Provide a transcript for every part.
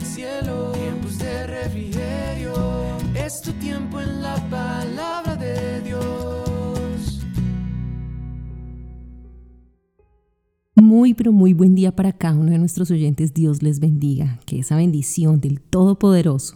cielo, Muy, pero muy buen día para cada uno de nuestros oyentes. Dios les bendiga. Que esa bendición del Todopoderoso,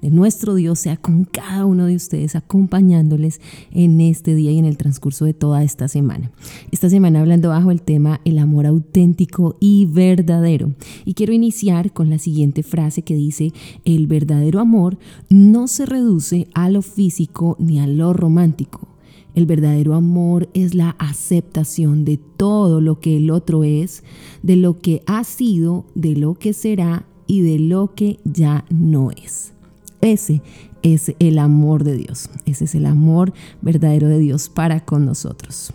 de nuestro Dios, sea con cada uno de ustedes, acompañándoles en este día y en el transcurso de toda esta semana. Esta semana hablando bajo el tema el amor auténtico y verdadero. Y quiero iniciar con la siguiente frase que dice, el verdadero amor no se reduce a lo físico ni a lo romántico el verdadero amor es la aceptación de todo lo que el otro es, de lo que ha sido, de lo que será y de lo que ya no es. Ese es el amor de Dios. Ese es el amor verdadero de Dios para con nosotros.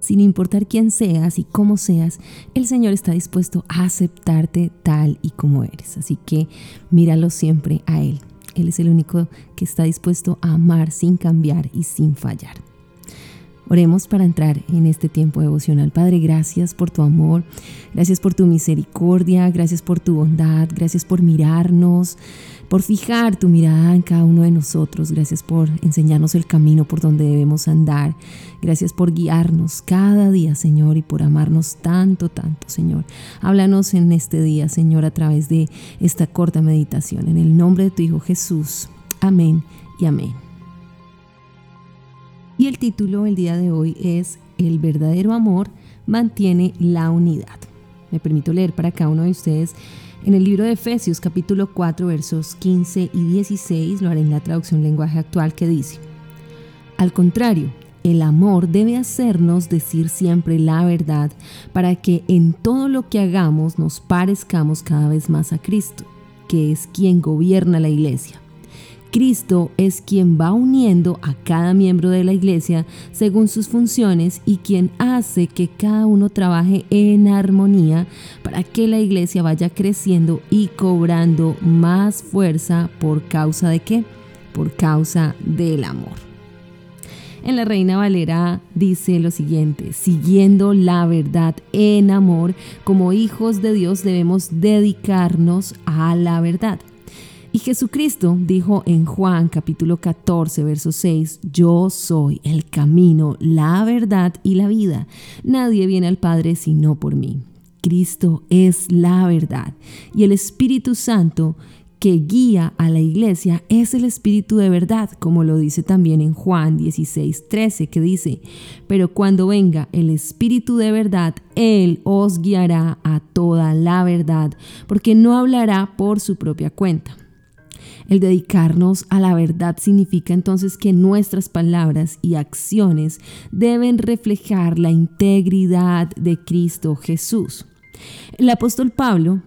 Sin importar quién seas y cómo seas, el Señor está dispuesto a aceptarte tal y como eres. Así que míralo siempre a Él. Él es el único que está dispuesto a amar sin cambiar y sin fallar. Oremos para entrar en este tiempo devocional. Padre, gracias por tu amor, gracias por tu misericordia, gracias por tu bondad, gracias por mirarnos, por fijar tu mirada en cada uno de nosotros, gracias por enseñarnos el camino por donde debemos andar, gracias por guiarnos cada día, Señor, y por amarnos tanto, tanto, Señor. Háblanos en este día, Señor, a través de esta corta meditación. En el nombre de tu Hijo Jesús. Amén y amén. Y el título el día de hoy es El verdadero amor mantiene la unidad. Me permito leer para cada uno de ustedes en el libro de Efesios capítulo 4 versos 15 y 16, lo haré en la traducción lenguaje actual que dice, Al contrario, el amor debe hacernos decir siempre la verdad para que en todo lo que hagamos nos parezcamos cada vez más a Cristo, que es quien gobierna la iglesia. Cristo es quien va uniendo a cada miembro de la iglesia según sus funciones y quien hace que cada uno trabaje en armonía para que la iglesia vaya creciendo y cobrando más fuerza por causa de qué? Por causa del amor. En la Reina Valera dice lo siguiente, siguiendo la verdad en amor, como hijos de Dios debemos dedicarnos a la verdad. Y Jesucristo dijo en Juan capítulo 14, verso 6, Yo soy el camino, la verdad y la vida. Nadie viene al Padre sino por mí. Cristo es la verdad y el Espíritu Santo que guía a la iglesia es el Espíritu de verdad, como lo dice también en Juan 16, 13, que dice, pero cuando venga el Espíritu de verdad, Él os guiará a toda la verdad, porque no hablará por su propia cuenta el dedicarnos a la verdad significa entonces que nuestras palabras y acciones deben reflejar la integridad de Cristo Jesús. El apóstol Pablo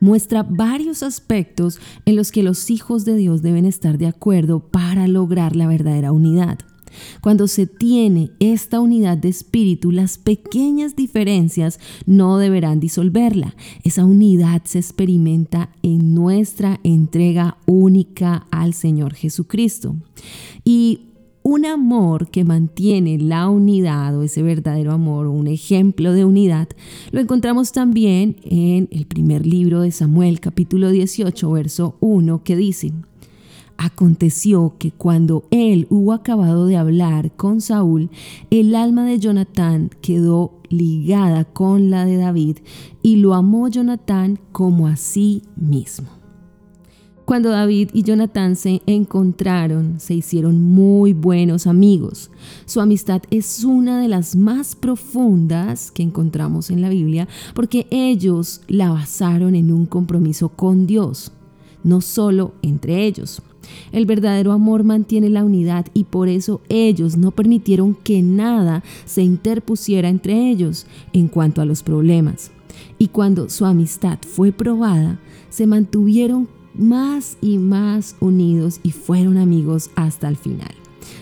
muestra varios aspectos en los que los hijos de Dios deben estar de acuerdo para lograr la verdadera unidad. Cuando se tiene esta unidad de espíritu, las pequeñas diferencias no deberán disolverla. Esa unidad se experimenta en nuestra entrega única al Señor Jesucristo. Y un amor que mantiene la unidad o ese verdadero amor o un ejemplo de unidad, lo encontramos también en el primer libro de Samuel capítulo 18 verso 1 que dice, Aconteció que cuando él hubo acabado de hablar con Saúl, el alma de Jonatán quedó ligada con la de David y lo amó Jonatán como a sí mismo. Cuando David y Jonatán se encontraron, se hicieron muy buenos amigos. Su amistad es una de las más profundas que encontramos en la Biblia porque ellos la basaron en un compromiso con Dios, no solo entre ellos. El verdadero amor mantiene la unidad y por eso ellos no permitieron que nada se interpusiera entre ellos en cuanto a los problemas. Y cuando su amistad fue probada, se mantuvieron más y más unidos y fueron amigos hasta el final.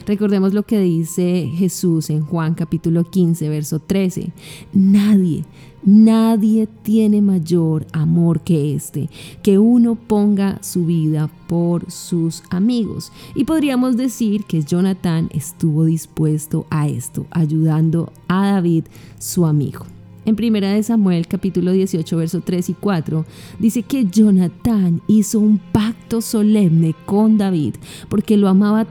Recordemos lo que dice Jesús en Juan capítulo 15, verso 13. Nadie, nadie tiene mayor amor que este, que uno ponga su vida por sus amigos. Y podríamos decir que Jonathan estuvo dispuesto a esto, ayudando a David, su amigo. En 1 Samuel capítulo 18 verso 3 y 4 dice que Jonatán hizo un pacto solemne con David porque lo amaba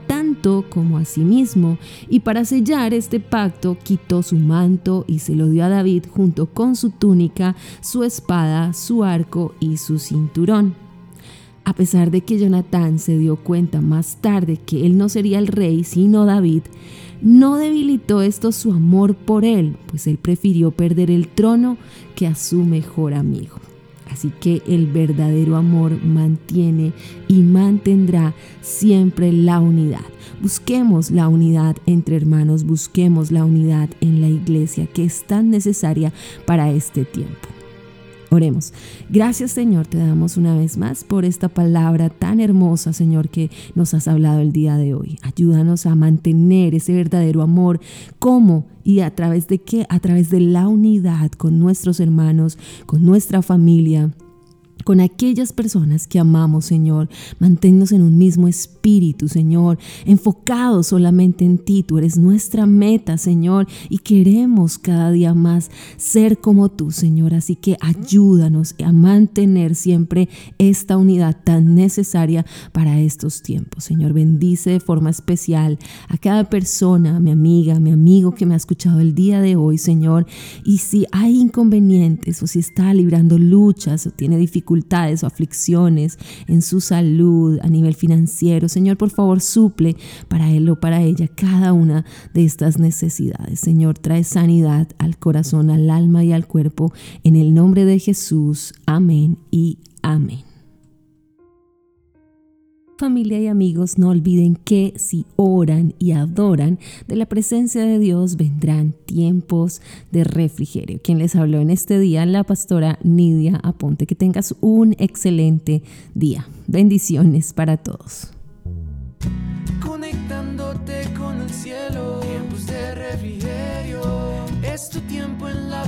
como a sí mismo y para sellar este pacto quitó su manto y se lo dio a David junto con su túnica, su espada, su arco y su cinturón. A pesar de que Jonatán se dio cuenta más tarde que él no sería el rey sino David, no debilitó esto su amor por él, pues él prefirió perder el trono que a su mejor amigo. Así que el verdadero amor mantiene y mantendrá siempre la unidad. Busquemos la unidad entre hermanos, busquemos la unidad en la iglesia que es tan necesaria para este tiempo. Oremos. Gracias Señor, te damos una vez más por esta palabra tan hermosa, Señor, que nos has hablado el día de hoy. Ayúdanos a mantener ese verdadero amor. ¿Cómo? ¿Y a través de qué? A través de la unidad con nuestros hermanos, con nuestra familia con aquellas personas que amamos, Señor. Manténnos en un mismo espíritu, Señor, enfocados solamente en ti. Tú eres nuestra meta, Señor, y queremos cada día más ser como tú, Señor. Así que ayúdanos a mantener siempre esta unidad tan necesaria para estos tiempos. Señor, bendice de forma especial a cada persona, a mi amiga, a mi amigo que me ha escuchado el día de hoy, Señor. Y si hay inconvenientes o si está librando luchas o tiene dificultades, dificultades o aflicciones en su salud, a nivel financiero. Señor, por favor, suple para él o para ella cada una de estas necesidades. Señor, trae sanidad al corazón, al alma y al cuerpo. En el nombre de Jesús. Amén y amén familia y amigos, no olviden que si oran y adoran de la presencia de Dios vendrán tiempos de refrigerio. Quien les habló en este día, la pastora Nidia Aponte. Que tengas un excelente día. Bendiciones para todos. Conectándote con el cielo, tiempos de refrigerio. Es tu tiempo en la